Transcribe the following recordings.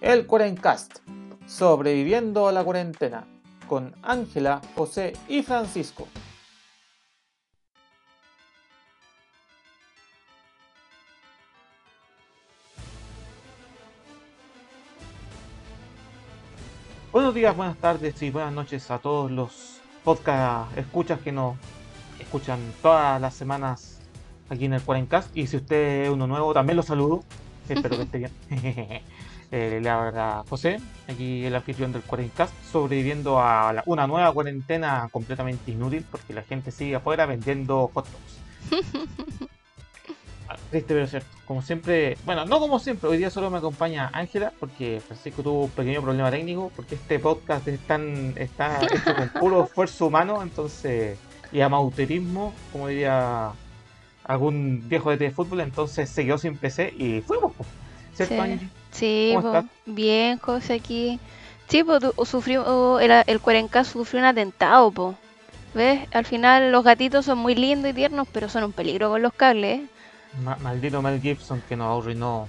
el Cuarencast, sobreviviendo a la cuarentena, con Ángela, José y Francisco. Buenos días, buenas tardes y buenas noches a todos los podcast escuchas que nos escuchan todas las semanas aquí en el Cuarencast. Y si usted es uno nuevo, también lo saludo. Espero que esté bien. eh, le habla José, aquí el anfitrión del Cuarencast, sobreviviendo a la- una nueva cuarentena completamente inútil porque la gente sigue afuera vendiendo hot dogs. Ah, Triste pero cierto. Como siempre, bueno, no como siempre, hoy día solo me acompaña Ángela porque Francisco tuvo un pequeño problema técnico porque este podcast es tan- está hecho con puro esfuerzo humano, entonces, y amateurismo, como diría algún viejo de fútbol, entonces se quedó sin PC y fuimos. ¿cierto Sí. Sí, ¿Cómo po, estás? bien, José, aquí. Sí, pues tu- sufrió, oh, el, el Cuarenca sufrió un atentado, po. ¿Ves? Al final los gatitos son muy lindos y tiernos, pero son un peligro con los cables, ¿eh? Ma- maldito Mel Gibson que nos arruinó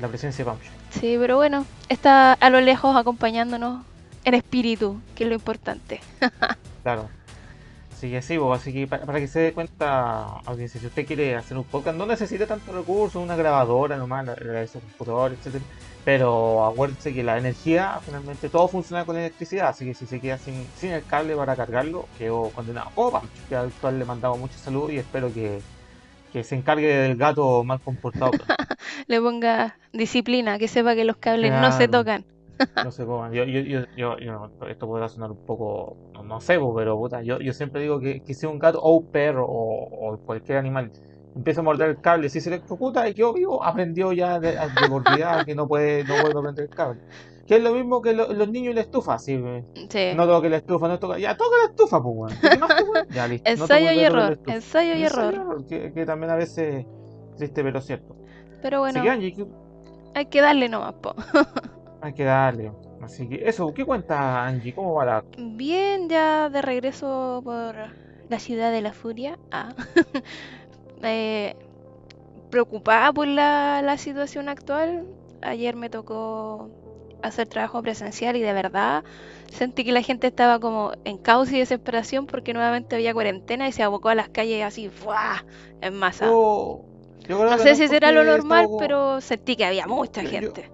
la presencia de Pumpkin. Sí, pero bueno, está a lo lejos acompañándonos en espíritu, que es lo importante. Claro. Así que sí, bo, así que para, para que se dé cuenta, audiencia, si usted quiere hacer un podcast, no necesita tantos recursos, una grabadora nomás, la- la- ese computador, etcétera. Pero acuérdense que la energía, finalmente todo funciona con electricidad, así que si se queda sin, sin el cable para cargarlo, quedó condenado. Vamos, que al cual le mandamos mucha salud y espero que, que se encargue del gato mal comportado. Le ponga disciplina, que sepa que los cables no se tocan. No sé. Yo, yo, yo, yo, yo- esto podrá sonar un poco, no, sé, po, pero puta, yo, yo siempre digo que, que si un gato o un perro o, o cualquier animal empieza a morder el cable, si se electrocuta y quedó vivo, aprendió ya de, de que no puede, no puede prender el cable. Que es lo mismo que lo- los niños y la estufa, así, eh, Sí. no toque la estufa, no toca, ya toca la estufa, pues, weón. ¿Qué más, pues? Ya, listo. Ensayo y no la error, ensayo y error. que, que también a veces triste pero cierto. Pero Así bueno, que Angie, ¿qué- hay que darle nomás, po. hay que darle. Así que eso, ¿qué cuenta Angie? ¿Cómo va la Bien, ya de regreso por la ciudad de la furia. Ah. Eh, preocupada por la, la situación actual. Ayer me tocó hacer trabajo presencial y de verdad sentí que la gente estaba como en caos y desesperación porque nuevamente había cuarentena y se abocó a las calles así, ¡fuah! en masa. Creo No sé si será lo normal, pero sentí que había mucha yo- yo- gente.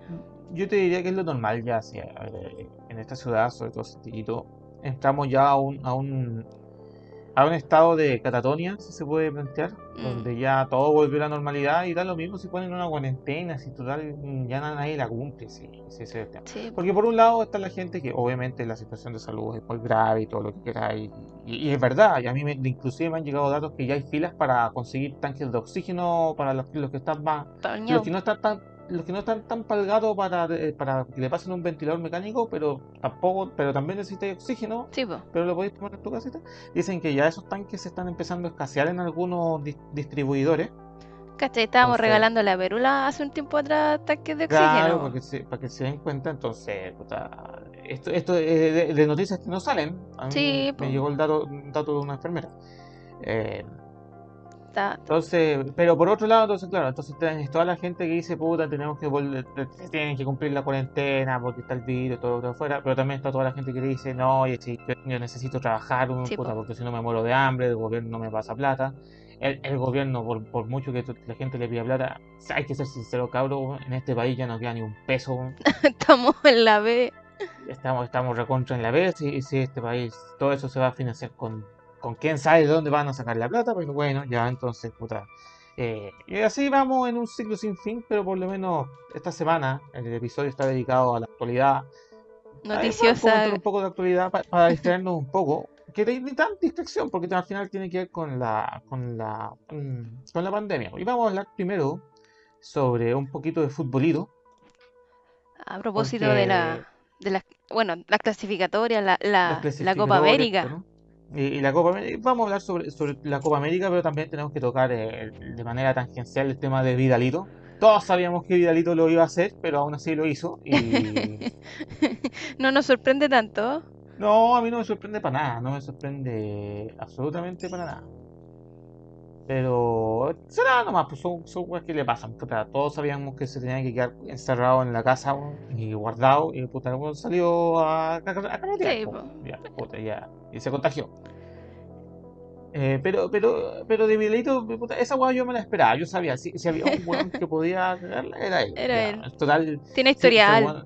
Yo, te diría que es lo normal ya, ver, eh, en esta ciudad, sobre todo Santiago, entramos ya a un, a un, a un estado de catatonia, si se puede plantear, Mm. donde ya todo volvió a la normalidad y da lo mismo si ponen una cuarentena, si total ya nadie la cumple, el tema. Sí, Porque por un lado está la gente que obviamente la situación de salud es muy grave y todo lo que queráis. Y, y es verdad, y a mí me, inclusive me han llegado datos que ya hay filas para conseguir tanques de oxígeno para los, los que están más, los que no están tan, los que no están tan palgados para, eh, para que le pasen un ventilador mecánico, pero tampoco, pero también necesitáis oxígeno, Sí, pero lo podéis tomar en tu casita. Dicen que ya esos tanques se están empezando a escasear en algunos dis- distribuidores. ¿Cachai? Estábamos Entonces- regalando la Perula hace un tiempo atrás tanques de oxígeno. Claro, se- para que se den cuenta, entonces, puta, esto, esto es de, de noticias que no salen. A mí Sí, me po. llegó el dato, dato de una enfermera. Eh, Está- entonces, pero por otro lado, entonces, claro, entonces tenés toda la gente que dice, puta, tenemos que volver, tienen que cumplir la cuarentena porque está el virus, todo lo que afuera, pero también está toda la gente que dice, no, oye, si yo, yo necesito trabajar, Sí, puta, po. porque si no me muero de hambre, el gobierno no me pasa plata. El, el gobierno, por, por mucho que la gente le pida plata, hay que ser sincero, cabro, en este país ya no queda ni un peso. Estamos en la B. Estamos, estamos recontra en la y, y si este país, todo eso se va a financiar con, con quién sabe de dónde van a sacar la plata, pero bueno, ya entonces, puta. eh, y así vamos en un ciclo sin fin, pero por lo menos esta semana el episodio está dedicado a la actualidad. Noticiosa. comentar un poco de actualidad pa- para distraernos un poco. Que de- ni tan distracción, porque al final tiene que ver con la, con la, con la pandemia. Y vamos a hablar primero sobre un poquito de futbolito. A propósito de la, de la, bueno, la clasificatoria, la, la, la Copa América. ¿no? Y, la Copa América, vamos a hablar sobre, sobre la Copa América, pero también tenemos que tocar eh, de manera tangencial el tema de Vidalito. Todos sabíamos que Vidalito lo iba a hacer, pero aún así lo hizo. Y No nos sorprende tanto. no, a mí no me sorprende para nada, no me sorprende absolutamente para nada. Pero será nomás, pues son, son cosas que le pasan. Puta, todos sabíamos que se tenía que quedar encerrado en la casa y guardado. Y puta, el weón salió a, a, Sí, po. po. Ya, puta, ya, y se contagió. Eh, pero, pero, pero de Miguelito, puta, esa weá yo me la esperaba. Yo sabía, si, si había un weón que podía cagarla, era él. Era Ya, él. Total, Tiene historial.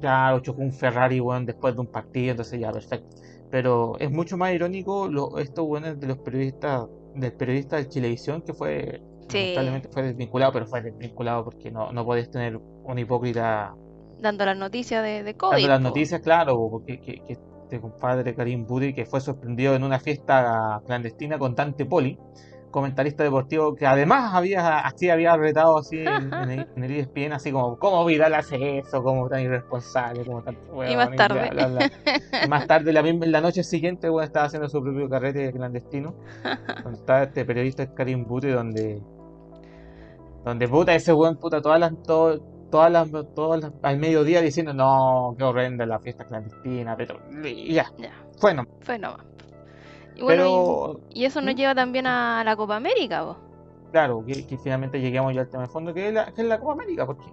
Claro, chocó un Ferrari, weón, después de un partido, entonces ya, perfecto. Pero es mucho más irónico lo, estos weones de los periodistas, del periodista de Chilevisión que fue, Sí. lamentablemente fue desvinculado, pero fue desvinculado porque no, no podés tener un hipócrita Dando las noticias de, de COVID. dando las noticias, claro, porque que, que este compadre Karim Budi que fue sorprendido en una fiesta clandestina con Dante Poli, comentarista deportivo que además había así había retado así en, en el, en el ESPN así como cómo Vidal hace eso, cómo tan irresponsable, como tanto Y más tarde. bla, bla, bla. Y más tarde la, misma- la noche siguiente weón, estaba haciendo su propio carrete clandestino. Donde estaba este periodista Karim Budi donde donde puta ese weón puta todas las todo- todas las todas las- al mediodía diciendo no qué horrenda la fiesta clandestina pero y ya Ya, bueno fue nomás. Y bueno, pero y, y eso nos ¿Mm? lleva también a la Copa América, po. claro que, que finalmente lleguemos ya al tema de fondo que es la, que es la Copa América porque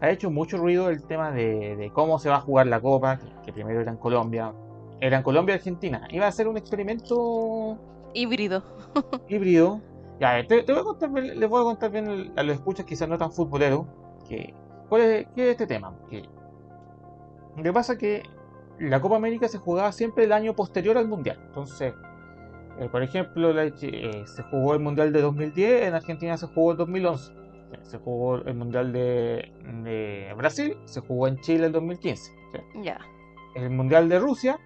ha hecho mucho ruido el tema de, de cómo se va a jugar la Copa que, que primero era en Colombia era en Colombia y Argentina iba a ser un experimento Híbrido. híbrido. Ya, te, te voy a contar, les voy a contar bien el- a los escuchas quizás no tan futboleros, que, ¿cuál es, qué es este tema? Que, lo que pasa es que la Copa América se jugaba siempre el año posterior al Mundial. Entonces, eh, por ejemplo, la- eh, se jugó el Mundial de 2010, en Argentina se jugó el 2011. Eh, Se jugó el Mundial de, de Brasil, se jugó en Chile el 2015. ¿sí? Ya. el Mundial de Rusia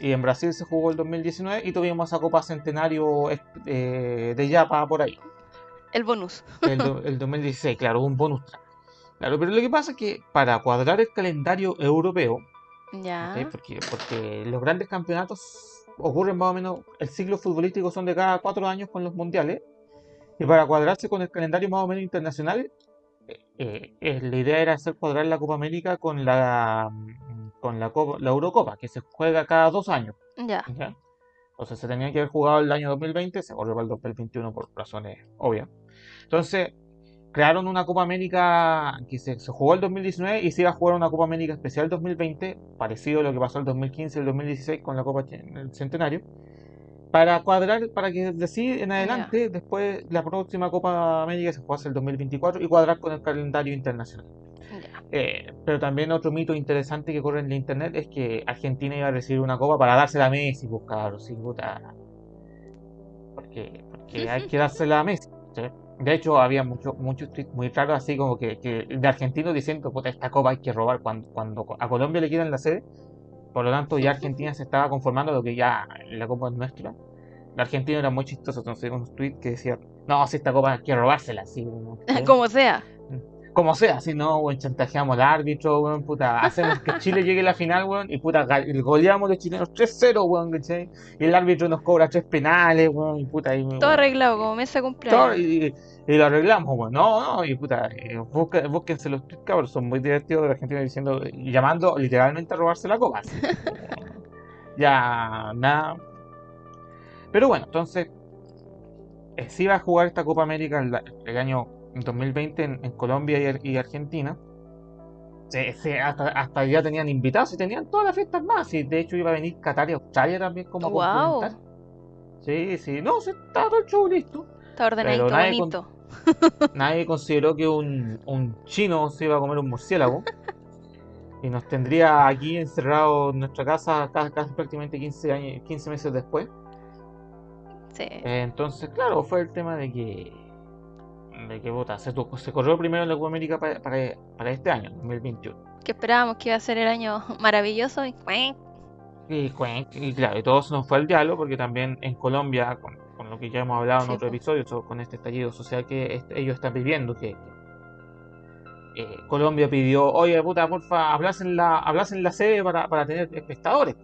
y en Brasil se jugó el 2019 y tuvimos esa Copa Centenario eh, de Yapa por ahí, El bonus. el, do- el 2016, claro, un bonus. Claro, pero lo que pasa es que para cuadrar el calendario europeo, porque los grandes campeonatos ocurren más o menos, el ciclo futbolístico son de cada cuatro años con los mundiales, y para cuadrarse con el calendario más o menos internacional, eh, eh, la idea era hacer cuadrar la Copa América con la, con la, Copa- la Eurocopa, que se juega cada dos años. Ya. ¿ya? Entonces se tenía que haber jugado el año 2020, se corrió para el 2021 por razones obvias. Entonces crearon una Copa América que se, se jugó el 2019 y se iba a jugar una Copa América especial 2020, parecido a lo que pasó el 2015 y el 2016 con la Copa el Centenario, para cuadrar, para que de así en adelante, después la próxima Copa América se jugase el 2024 y cuadrar con el calendario internacional. Eh, pero también otro mito interesante que corre en la internet es que Argentina iba a recibir una copa para dársela a Messi, pues cabrón, sí, puta. Porque, porque hay que dársela a Messi. ¿sí? De hecho, había muchos muchos tweets muy raros así como que, que de argentinos diciendo, puta, esta copa hay que robar cuando, cuando a Colombia le quieren la sede. Por lo tanto, ya Argentina se estaba conformando de que ya la copa es nuestra. El argentino era muy chistoso, entonces unos tweets que decían, no, si esta copa hay que robársela, así. ¿sí? Como sea. Como sea, si no, weón, chantajeamos al árbitro, weón, puta, hacemos que Chile llegue a la final, weón, y puta, goleamos los chilenos 3-0, weón, ¿cachai? Y el árbitro nos cobra tres penales, weón, y puta, y, Todo arreglado, como mesa de todo, cumpleaños. y, y lo arreglamos, weón, no, no, y puta, eh, busca- búsquense los tweets, cabros, son muy divertidos de la gente diciendo, llamando literalmente a robarse la copa, así. ya, nada. Pero bueno, entonces, eh, se iba a jugar esta Copa América el, el año 2020 en, en Colombia y, y Argentina. Se- se- hasta, hasta ya tenían invitados y tenían todas las fiestas más. Y de hecho iba a venir Qatar y Australia también como a Wow. complementar. Sí, sí, no, se estaba todo el show listo. Está ordenadito, nadie con- bonito. Nadie consideró que un, un chino se iba a comer un murciélago. y nos tendría aquí encerrados en nuestra casa casi, casi prácticamente 15, años, 15 meses después. Sí. Eh, Entonces, claro, fue el tema de que, de que puta, se, corrió primero en la Copa América para, para, para este año, 2021. Que esperábamos que iba a ser el año maravilloso y ¡cuenc! Y, cuen- y claro, y todo se nos fue al diálogo porque también en Colombia, con, con lo que ya hemos hablado en Sí, otro episodio, so- con este estallido social que est- ellos están viviendo, que eh, Colombia pidió, oye, puta, porfa, hablasen la, hablasen la sede para, para tener espectadores.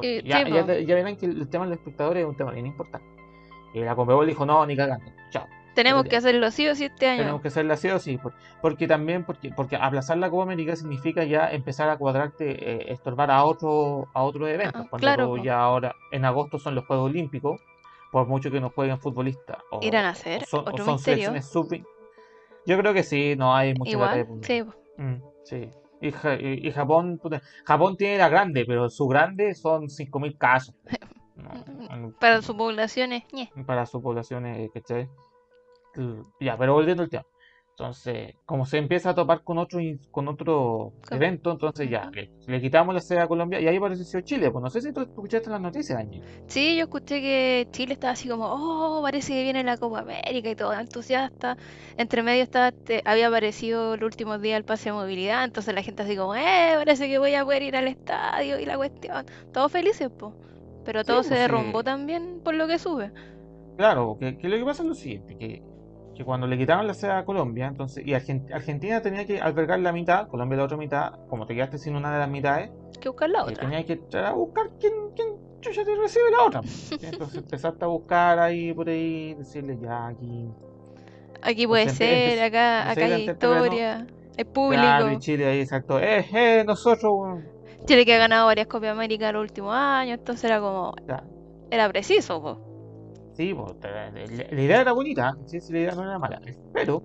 Y- ya, sí, ya, po. ya verán que el tema de los espectadores es un tema bien importante. Y la Conmebol dijo, no, ni cagando, chao. Tenemos que hacerlo sí o sí este año. Tenemos que hacerla sí o sí, por- porque también, porque, porque aplazar la Copa América significa ya empezar a cuadrarte, eh, estorbar a otro, a otros eventos. Ah, Cuando claro, ya ahora, en agosto son los Juegos Olímpicos, por mucho que no jueguen futbolistas. O, ¿Irán a hacer son, otro son selecciones sub Yo creo que sí, no hay mucha Igual, de- sí. Mm, sí. Y, Ja- y- y Japón, Japón tiene la grande, pero su grande son 5.000 casos. No, Para su población es para su población, eh, ¿cachai? Ya, pero volviendo al tema. Entonces, como se empieza a topar con otro, con otro evento, entonces ya, le, le quitamos la sede a Colombia y ahí apareció Chile. Pues no sé si tú escuchaste las noticias, Ángel. Sí, yo escuché que Chile estaba así como, oh, parece que viene la Copa América y todo entusiasta. Entre medio estaba, te- había aparecido el último día el pase de movilidad, entonces la gente así como, eh, parece que voy a poder ir al estadio y la cuestión. Todos felices, pues. Pero Sí, todo se pues, sí. derrumbó también por lo que sube. Claro, que, que lo que pasa es lo siguiente, que, que cuando le quitaron la sede a Colombia, entonces, y Argen- Argentina tenía que albergar la mitad, Colombia la otra mitad, como te quedaste sin una de las mitades, que buscar la eh, otra. tenía que entrar a buscar quién, quién chucha te recibe la otra. Entonces empezaste a buscar ahí por ahí, decirle ya aquí. Aquí puede empe- ser, acá, acá hay historia, hay Claro, y público. Chile ahí exacto. Eh, eh, nosotros. Chile que ha ganado varias Copas América en los últimos años, entonces era como, Ya, era preciso, pues. Sí, pues, la, la idea era bonita, sí, sí, la idea no era mala. Pero,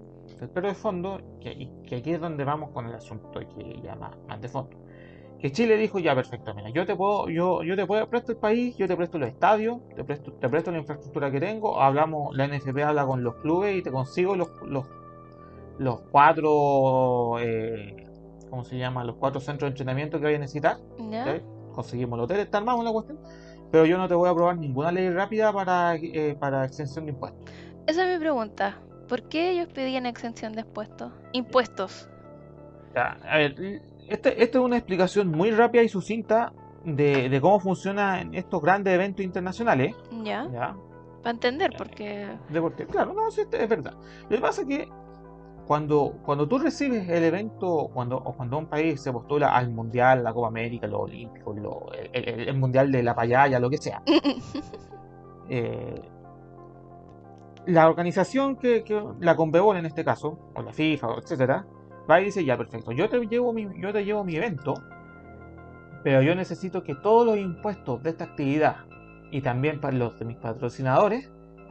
pero de fondo, que, aquí es donde vamos con el asunto que ya más, más de fondo. Que Chile dijo, ya perfecto, mira, yo te puedo, yo, yo te puedo presto el país, yo te presto los estadios, te presto, te presto la infraestructura que tengo, hablamos, la NFP habla con los clubes y te consigo los, los, los cuatro eh, ¿cómo se llama? los cuatro centros de entrenamiento que vaya a necesitar. Conseguimos el hotel, está armado la cuestión. Pero yo no te voy a aprobar ninguna ley rápida para, eh, para exención de impuestos. Esa es mi pregunta. ¿Por qué ellos pedían exención de impuestos? Impuestos. Ya, a ver, este- esta es una explicación muy rápida y sucinta de, de cómo funcionan estos grandes eventos internacionales. ¿Ya? ¿ya? Para entender, porque... Deporte. Claro, no, sí, es verdad. Lo que pasa es que cuando, cuando tú recibes el evento, cuando, o cuando un país se postula al Mundial, la Copa América, los Olímpicos, lo- el, el- el Mundial de la Payaya, lo que sea, eh, la organización que, que- la Conmebol en este caso, o la FIFA, etcétera, va y dice, ya perfecto, yo te llevo mi, yo te llevo mi evento, pero yo necesito que todos los impuestos de esta actividad y también para los de mis patrocinadores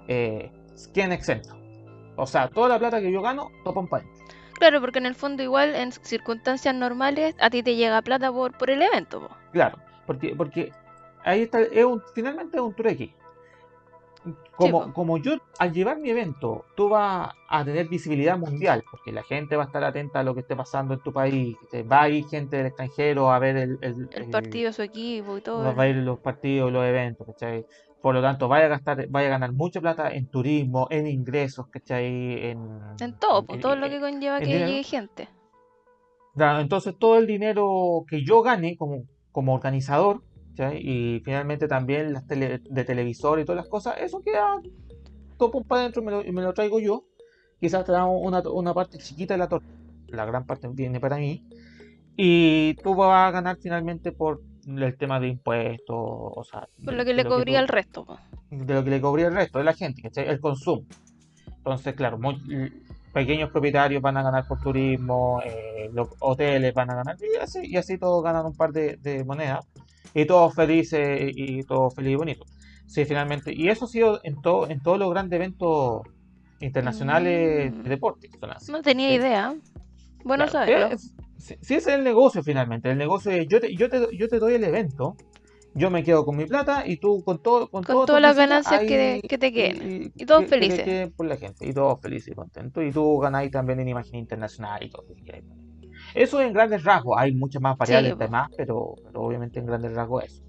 eh, queden exentos. O sea, toda la plata que yo gano, topan para adentro. Claro, porque en el fondo igual en circunstancias normales a ti te llega plata por, por el evento. po. Claro, porque, porque ahí está, es un, finalmente es un trueque. Como, como yo, al llevar mi evento, tú vas a tener visibilidad mundial, porque la gente va a estar atenta a lo que esté pasando en tu país, va a ir gente del extranjero a ver el, el- El el- partido, su equipo y todo. va a ir los partidos, los eventos, ¿cachai? Por lo tanto, vaya a gastar, vaya a ganar mucha plata en turismo, en ingresos, ¿cachai? En, En todo, po, en- todo lo en- que conlleva el que dinero- llegue gente. Claro, entonces todo el dinero que yo gane como, como organizador, ¿cachai? y finalmente también las tele, de televisor y todas las cosas, eso queda todo para adentro y me lo, me lo traigo yo. Quizás te damos una, una parte chiquita de la torta, la gran parte viene para mí, y tú vas a ganar finalmente por el tema de impuestos, o sea, Por lo que le cobría el resto. po. de lo que le cobría el resto de la gente, ¿cachai? El consumo. Entonces, claro, muy- pequeños propietarios van a ganar por turismo, eh, los hoteles van a ganar, y así, y así todos ganan un par de, de monedas, y todos felices, y, y todos feliz y bonito. Sí, finalmente, y eso ha sido en, todo, en todos los grandes eventos internacionales Mm. de deporte. No tenía Sí. idea. Bueno Claro, saberlo. es- Si si ese es el negocio finalmente, el negocio es yo te, yo te, yo te doy el evento, yo me quedo con mi plata y tú con todo con, Con todo todas las ganancias que- que te queden. y, Y todos que- que felices. queden por la gente y todos felices y contentos y tú ganáis también en imagen internacional y todo que. Eso en grandes rasgos, hay muchas más variables po. demás, pero, pero obviamente en grandes rasgos eso.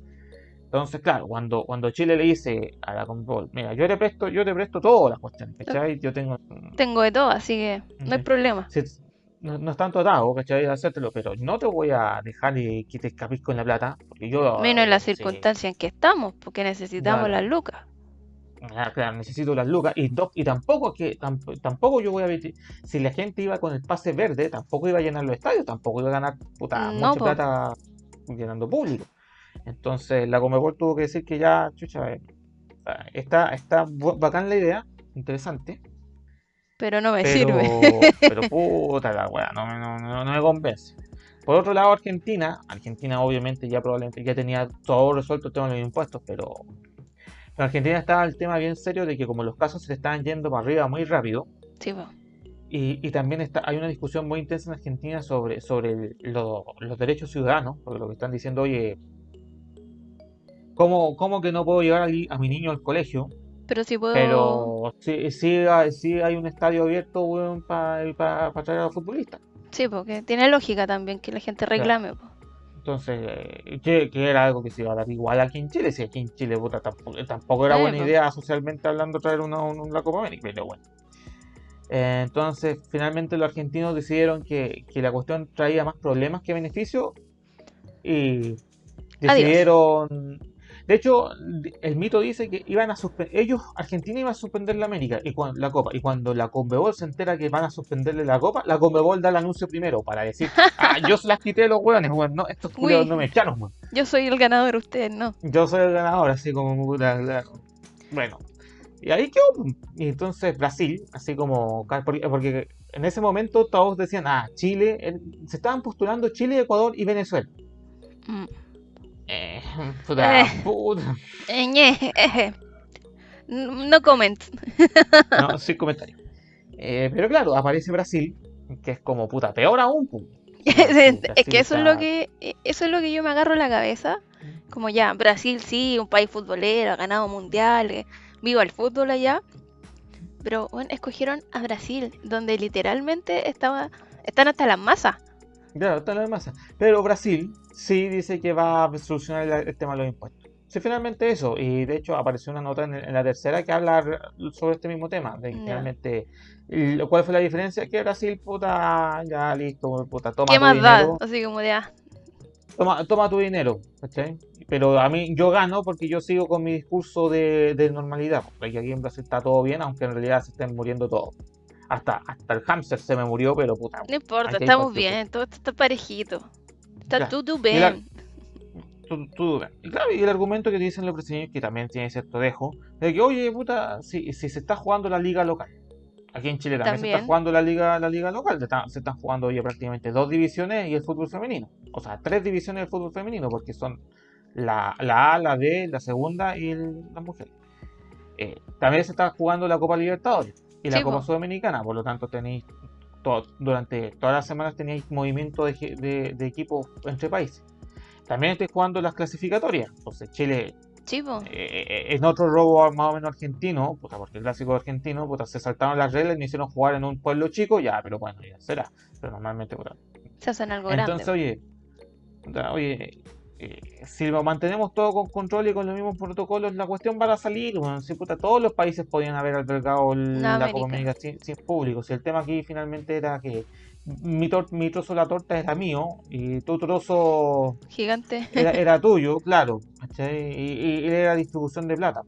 Entonces, claro, cuando, cuando Chile le dice a la Conmebol, mira, yo te presto, yo te presto todas las cuestiones, ¿cachai? Yo tengo Tengo de todo, así que no hay problema. si- no, no es tanto atado, ¿cachai? Hacértelo, pero no te voy a dejar y que te escapes con la plata, porque yo... Menos en las sí, circunstancias en que estamos, porque necesitamos Claro. las lucas. ah, claro, necesito las lucas y, do- y tampoco que tamp- tampoco yo voy a ver si la gente iba con el pase verde, tampoco iba a llenar los estadios, tampoco iba a ganar puta, No, mucha po. plata llenando público. Entonces la Comebol tuvo que decir que ya, chucha, eh, está, está bacán la idea, interesante, Pero no me pero, sirve. pero puta la weá, no, me- no, no, no me convence. Por otro lado, Argentina, Argentina obviamente ya probablemente ya tenía todo resuelto el tema de los impuestos, pero En Argentina estaba el tema bien serio de que como los casos se estaban yendo para arriba muy rápido, Sí, po. y, y también está, hay una discusión muy intensa en Argentina sobre, sobre el- lo- los derechos ciudadanos, porque lo que están diciendo, oye, ¿cómo, cómo que no puedo llevar a mi niño al colegio? Pero si puedo. Pero sí, sí, hay- sí hay un estadio abierto para traer a los futbolistas. Sí, porque tiene lógica también que la gente reclame, po. Entonces, eh, que, que era algo que se iba a dar igual aquí en Chile, si aquí en Chile puta, tampoco, tampoco era Sí, buena pues. idea socialmente hablando traer una, una, una Copa América, pero bueno. Eh, entonces, finalmente los argentinos decidieron que, que la cuestión traía más problemas que beneficios y decidieron... De hecho, el mito dice que iban a suspender, ellos, Argentina iba a suspender la América y cuando, la Copa, y cuando la Conmebol se entera que van a suspenderle la Copa, la Conmebol da el anuncio primero para decir, ah, yo se las quité de los hueones, weón, no, estos culiados Uy. no me echaron, weón. Yo soy el ganador, ustedes no. Yo soy el ganador, así como Bueno. Y ahí quedó. pum. Y entonces Brasil, así como. Porque, en ese momento todos decían, ah, Chile. se estaban postulando Chile, Ecuador y Venezuela. Mm. Eh, puta, Eh. puta. Eh, eh. No comment. No, sin comentario. Eh, pero claro, aparece Brasil, que es como puta, peor aún. es que eso es lo que eso es lo que yo me agarro a la cabeza. Como ya, Brasil sí, un país futbolero, ha ganado mundiales, viva el fútbol allá. Pero bueno, escogieron a Brasil, donde literalmente estaba, están hasta las masas. Claro, está en la masa. Pero Brasil sí dice que va a solucionar el, el tema de los impuestos. Sí, finalmente eso. Y de hecho apareció una nota en, en la tercera que habla re- sobre este mismo tema. De que Ya. finalmente, y- ¿cuál fue la diferencia? Que Brasil, puta, ya listo, puta, toma ¿Qué tu más da? dinero. Así como de, ah, Toma, toma tu dinero, ¿cachai? Pero a mí, yo gano porque yo sigo con mi discurso de, de normalidad. Porque aquí en Brasil está todo bien, aunque en realidad se estén muriendo todos. Hasta, hasta el hámster se me murió, pero puta. no importa, estamos bien, todo esto está parejito. Está Ya. todo Y la- bien. tú, tú- y claro, y el argumento que dicen los brasileños, que también tiene cierto dejo, de que, oye, puta, si, si se está jugando la liga local, aquí en Chile también, se está jugando la liga, la liga local, se, está- se están jugando oye, prácticamente dos divisiones y el fútbol femenino, o sea, tres divisiones del fútbol femenino, porque son la, la A, la D, la segunda y el- la mujer. Eh, también se está jugando la Copa Libertadores y la Sí, Copa. Sudamericana, por lo tanto tenéis, to- durante todas las semanas tenéis movimiento de, de, de equipos entre países. También estoy jugando las clasificatorias. Entonces, Chile, Chivo. eh, en otro robo más o menos argentino, puta, porque el clásico argentino, puta, se saltaron las reglas y me hicieron jugar en un pueblo chico, ya, pero bueno, ya será. Pero normalmente, puta. Se hacen algo Entonces, grande. oye, puta, oye, eh, si lo mantenemos todo con control y con los mismos protocolos, la cuestión va a salir. Bueno, si, puta, todos los países podían haber albergado La la Copa América. Sin, sin público. Si el tema aquí finalmente era que mi, tor- mi trozo de la torta era mío y tu trozo Gigante. era, era tuyo, claro, y era distribución de plata.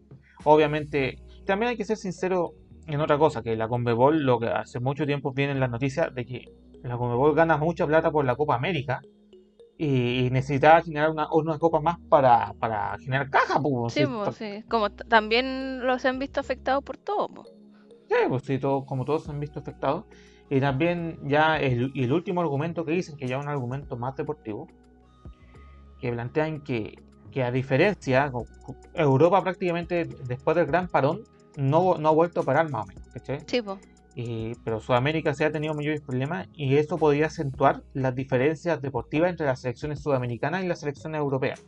Obviamente, también hay que ser sincero en otra cosa, que la Conmebol, lo que hace mucho tiempo viene en las noticias de que la Conmebol gana mucha plata por la Copa América y, necesitaba generar una, una copa más para, para generar caja, pues, Sí, to- sí. Como también los han visto afectados por todo. po. sí, pues, sí, todo- como todos se han visto afectados. Y también ya el, último argumento que dicen, que ya es un argumento más deportivo, que plantean que, que a diferencia, Europa prácticamente después del gran parón no, no ha vuelto a parar más o menos, ¿cachai? Sí, po. Y- pero Sudamérica sí ha tenido mayores problemas y eso podría acentuar las diferencias deportivas entre las selecciones sudamericanas y las selecciones europeas.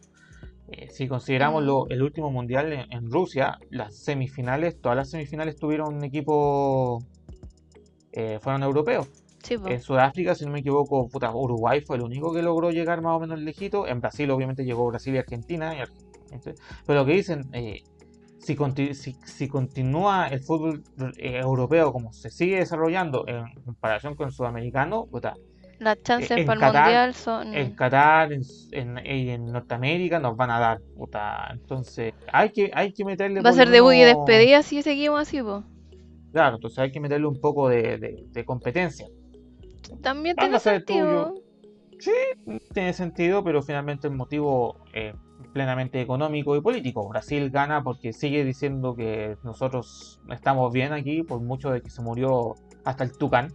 Eh, si consideramos lo- el último mundial en, en Rusia, las semifinales, todas las semifinales tuvieron un equipo, eh, fueron europeos. Sí. En Sudáfrica, si no me equivoco, puta, Uruguay fue el único que logró llegar más o menos lejito. En Brasil, obviamente, llegó Brasil y Argentina. y Pero lo que dicen, eh, si, conti- si, si continúa el fútbol eh, europeo como se sigue desarrollando en comparación con el sudamericano, puta, Las chances en para el Qatar- mundial son. en Qatar, en, en, en Norteamérica nos van a dar, puta. Entonces, hay que, hay que meterle Va a ser lo debut y despedida si seguimos así, po. Claro, entonces hay que meterle un poco de, de- de competencia. También tiene a ser sentido. tiene sentido, pero finalmente el motivo eh, plenamente económico y político. Brasil gana porque sigue diciendo que nosotros estamos bien aquí, por mucho de que se murió hasta el Tucán.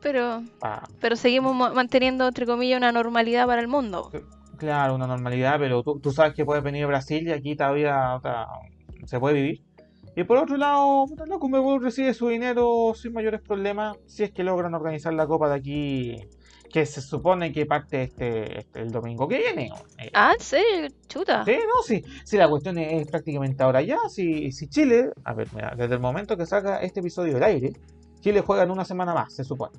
Pero, Ah, pero seguimos mo- manteniendo, entre comillas, una normalidad para el mundo. claro, una normalidad, pero tú, tú sabes que puedes venir a Brasil y aquí todavía se puede vivir. Y por otro lado, la Conmebol recibe su dinero sin mayores problemas si es que logran organizar la Copa de aquí, que se supone que parte este, este el domingo que viene. Eh, ah, sí, chuta. Sí, no, sí, sí, la cuestión es, prácticamente ahora ya. Si, si Chile, a ver, mira, desde el momento que salga este episodio del aire, Chile juega en una semana más, se supone.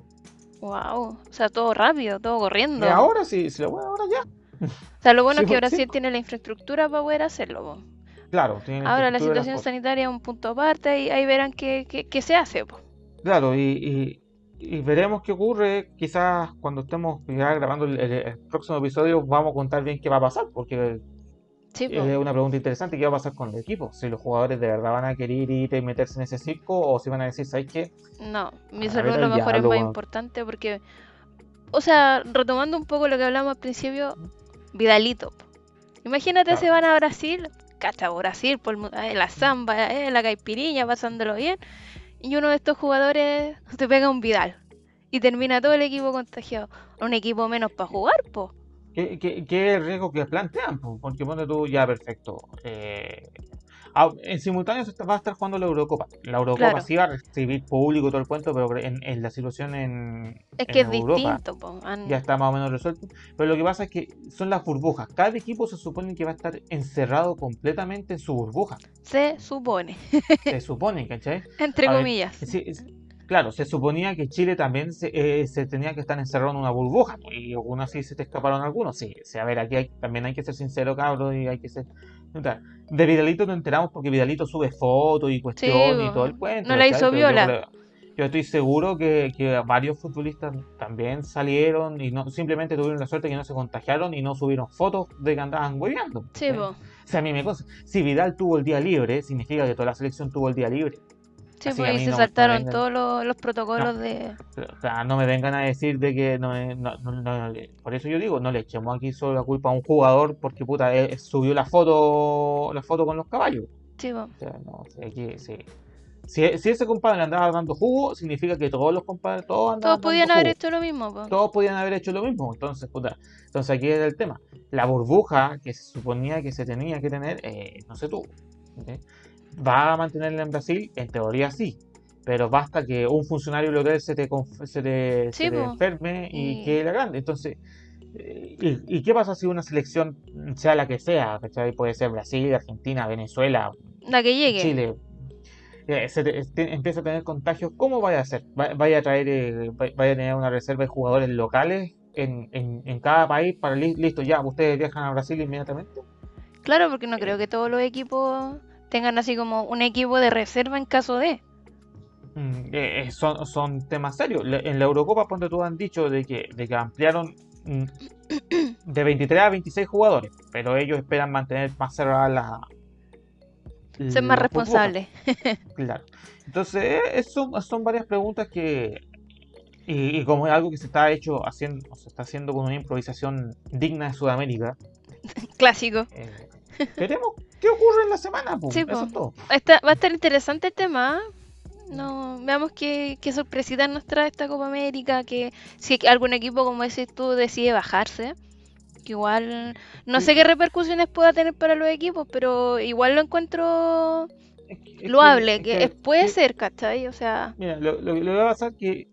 Wow, o sea, todo rápido, todo corriendo. Y ahora sí, si lo bueno, ahora ya. O sea, lo bueno es que Brasil sí tiene la infraestructura para poder hacerlo. Claro, Ahora la situación sanitaria es un punto aparte y ahí verán qué, se hace. Claro, y, veremos qué ocurre. Quizás cuando estemos ya grabando el, próximo episodio vamos a contar bien qué va a pasar, porque es una pregunta interesante. ¿Qué va a pasar con el equipo? Si los jugadores de verdad van a querer ir y meterse en ese circo o si van a decir, ¿sabes qué? No, mi salud a lo mejor es más importante porque, o sea, retomando un poco lo que hablamos al principio, Vidalito. Imagínate si van a Brasil, cacha Brasil, por eh, la samba, eh, la caipiriña, pasándolo bien. Y uno de estos jugadores se pega un Vidal. Y termina todo el equipo contagiado. Un equipo menos para jugar, po. ¿Qué, qué, el riesgo que plantean? Porque pone tú ya perfecto. Eh, en simultáneo se va a estar jugando la Eurocopa. La Eurocopa sí va a recibir público todo el cuento, pero en, la situación en. Es que es distinto, ya está más o menos resuelto. Pero lo que pasa es que son las burbujas. Cada equipo se supone que va a estar encerrado completamente en su burbuja. Se supone. se supone, ¿cachai? Entre comillas. Claro, se suponía que Chile también eh, se, tenía que estar encerrado en una burbuja, y aún así se te escaparon algunos. Sí, a ver, aquí también hay que ser sincero, cabrón, y hay que ser de Vidalito nos enteramos porque Vidalito sube fotos y cuestiones y todo el cuento. No la hizo viola. Yo, estoy seguro que, varios futbolistas también salieron y no simplemente tuvieron la suerte que no se contagiaron y no subieron fotos de que andaban hueveando. Sí, O sea, a mí me cosa. Si Vidal tuvo el día libre, significa que toda la selección tuvo el día libre. Sí, pues ahí se saltaron todos los, protocolos de... O sea, no me vengan a decir de que... No, por eso yo digo, no le echemos aquí solo la culpa a un jugador porque puta, subió la foto la foto con los caballos. Sí, O sea, no, aquí, sí. Si, si, ese compadre andaba dando jugo, significa que todos los compadres, todos andaban Todos podían haber hecho lo mismo. Todos podían haber hecho lo mismo. Entonces, puta, entonces aquí era el tema. La burbuja que se suponía que se tenía que tener, eh, no sé tú. ¿Va a mantenerla en Brasil? En teoría sí. Pero basta que un funcionario hotel se te, se te, enferme y, quede la grande. Entonces, eh, ¿y, qué pasa si una selección, sea la que sea, puede ser Brasil, Argentina, Venezuela, la que llegue, Chile, eh, empieza a tener contagios? ¿Cómo vaya a hacer? ¿Vaya a traer, eh, vaya a tener una reserva de jugadores locales en, en, en cada país para listo, ya, ustedes viajan a Brasil inmediatamente? Claro, porque no creo que todos los equipos tengan así como un equipo de reserva en caso de. Mm, eh, eh, son, son temas serios. En la Eurocopa, ponte tú, han dicho de que, de que ampliaron mm, de 23 a 26 jugadores, pero ellos esperan mantener más cerrada la. Ser más responsables. claro. Entonces, eh, son, son varias preguntas que. Y, como es algo que se está hecho haciendo, se está haciendo con una improvisación digna de Sudamérica. Clásico. Queremos qué ocurre en la semana. Eso va a estar interesante el tema. ¿ah? No, veamos qué, qué sorpresita nos trae esta Copa América. Que si algún equipo, como ese tú, decide bajarse. Que igual, no sé qué repercusiones pueda tener para los equipos, pero igual lo encuentro loable. Que, puede ser, ¿cachai? O sea. Mira, lo, que va a pasar que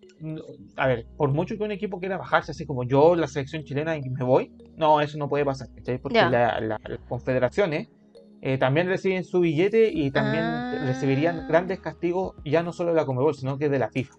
a ver, por mucho que un equipo quiera bajarse, así como yo, la selección chilena, y me voy, no, eso no puede pasar, ¿cachai? Porque las confederaciones eh, también reciben su billete y también ah. recibirían grandes castigos, ya no solo de la Comebol, sino que de la FIFA.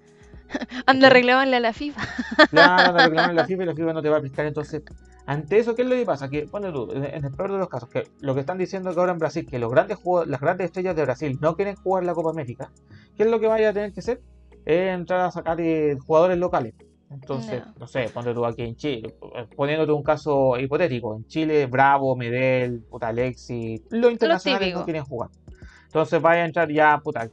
Anda, reclamarle a la FIFA. Claro, anda, reclamarle a la FIFA y la FIFA no te va a prestar. Entonces, ante eso, ¿qué es lo que pasa? Que, bueno, tú, en el peor de los casos, que lo que están diciendo que ahora en Brasil, que los grandes las grandes estrellas de Brasil no quieren jugar la Copa América, ¿qué es lo que vaya a tener que hacer? Es entrar a sacar eh, jugadores locales. Entonces, no. sé, ponte tú aquí en Chile, poniéndote un caso hipotético, en Chile, Bravo, Medel, puta Alexi, los internacionales no quieren jugar. Entonces vaya a entrar ya, puta,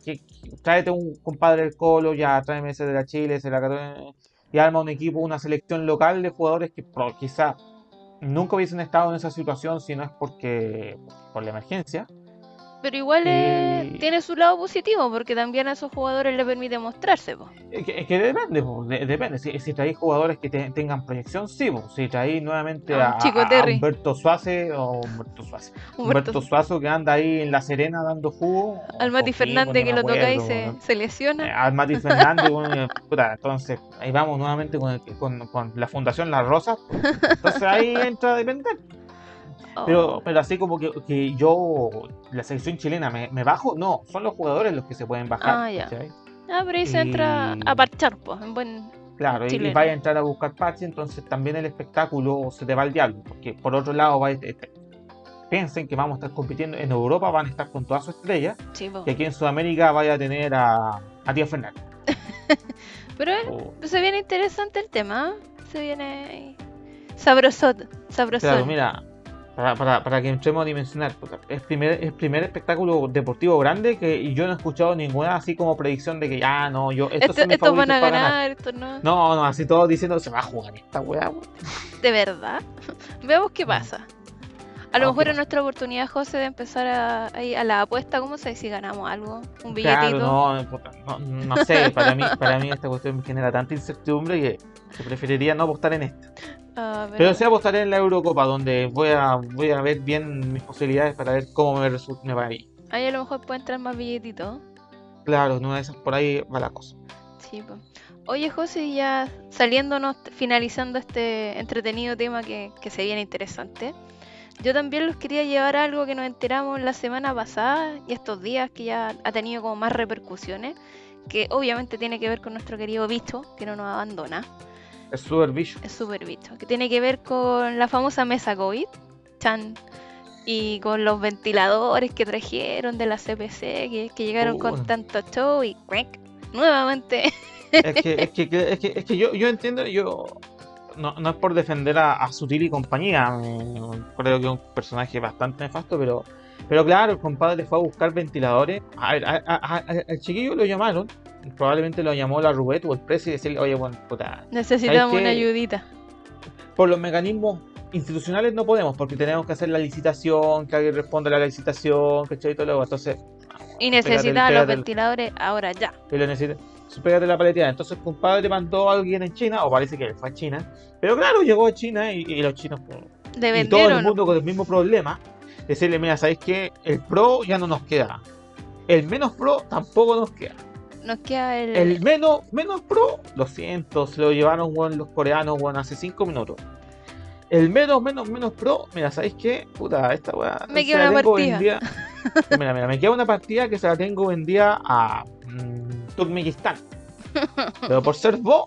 tráete un compadre del Colo, ya tráeme ese de la Chile, ese de la y arma un equipo, una selección local de jugadores que quizá nunca hubiesen estado en esa situación si no es porque por la emergencia. Pero igual eh, tiene su lado positivo, porque también a esos jugadores les permite mostrarse, po. Es que, es que depende, po, de- depende. Si, si traéis jugadores que te- tengan proyección, sí. po. Si traéis nuevamente a, Chico a- a Terry. Humberto Suaze o Humberto Suaze. Humberto- Humberto Suazo que anda ahí en La Serena dando jugo. Al Mati Fernández que lo toca y se, se Eh, lesiona. Al Mati Fernández, bueno, puta, entonces ahí vamos nuevamente con, el- con, con la Fundación Las Rosas. Entonces ahí entra a depender. Oh, Pero, pero así como que, que yo, la selección chilena, me, me bajo, no, son los jugadores los que se pueden bajar. Ah, ya. Ah, pero ahí se entra a parchar, pues, en buen... Claro, y- y, Chileno. vaya a entrar a buscar parche, entonces también el espectáculo se te va al diablo. Porque por otro lado, va a- este, piensen que vamos a estar compitiendo en Europa, van a estar con todas sus estrellas, Sí, y aquí en Sudamérica vaya a tener a, a Tío Fernández. Pero eh, O- se viene interesante el tema, ¿eh? Se viene sabrosot, sabrosón. Claro, mira, para, para, para que entremos a dimensionar, es primer, es primer espectáculo deportivo grande que yo no he escuchado ninguna así como predicción de que, ah, no, yo, estos Esto- son mis estos van a ganar, estos no. No, no, así todos diciendo, se va a jugar esta weá. De verdad. Veamos qué pasa. A lo mejor ¿qué es nuestra oportunidad, José, de empezar a, a la apuesta. ¿Cómo sé si ganamos algo? Un Claro, billetito. no, puta, no, no sé, para mí, para mí esta cuestión me genera tanta incertidumbre que, preferiría no apostar en esta. Pero sí apostaré en la Eurocopa, donde voy a, voy a ver bien mis posibilidades para ver cómo me, me va a ir. Ahí a lo mejor puede entrar más billetitos. Claro, de esas por ahí va la cosa. Sí, po. Oye, José, ya saliéndonos, finalizando este entretenido tema que, que se viene interesante. Yo también los quería llevar a algo que nos enteramos la semana pasada y estos días que ya ha tenido como más repercusiones, que obviamente tiene que ver con nuestro querido bicho, que no nos abandona. Es super bicho. Es súper bicho. Que tiene que ver con la famosa mesa COVID, Chan, y con los ventiladores que trajeron de la CPC, que, que llegaron Uh. con tanto show y ¡cuec! nuevamente. Es que, es que, es que, es que yo, yo entiendo, yo no, no es por defender a, a Sutil y compañía, creo que es un personaje bastante nefasto, pero, pero claro, el compadre fue a buscar ventiladores. A ver, a- al chiquillo lo llamaron, probablemente lo llamó la Rubet o el precio y decirle, oye, bueno, puta, Necesitamos una ayudita. por los mecanismos institucionales no podemos, porque tenemos que hacer la licitación, que alguien responda a la licitación, que y todo luego, entonces Y necesitaba los ventiladores ahora ya. que lo Pégate la paleteada. Entonces, compadre mandó a alguien en China, o parece que fue a China. Pero claro, llegó a China y, y los chinos, pues, Le y todo el mundo con el mismo problema. Decirle, mira, ¿sabéis qué? El pro ya no nos queda. El menos pro tampoco nos queda. Nos queda el. El menos, menos pro, lo siento, se lo llevaron weón, los coreanos weón, hace 5 minutos. El menos, menos, menos pro, mira, ¿sabéis qué? Puta, esta weá. Me queda una partida. vendida- mira, mira, me queda una partida que se la tengo vendida a mm, Turkmenistán. Pero por ser vos,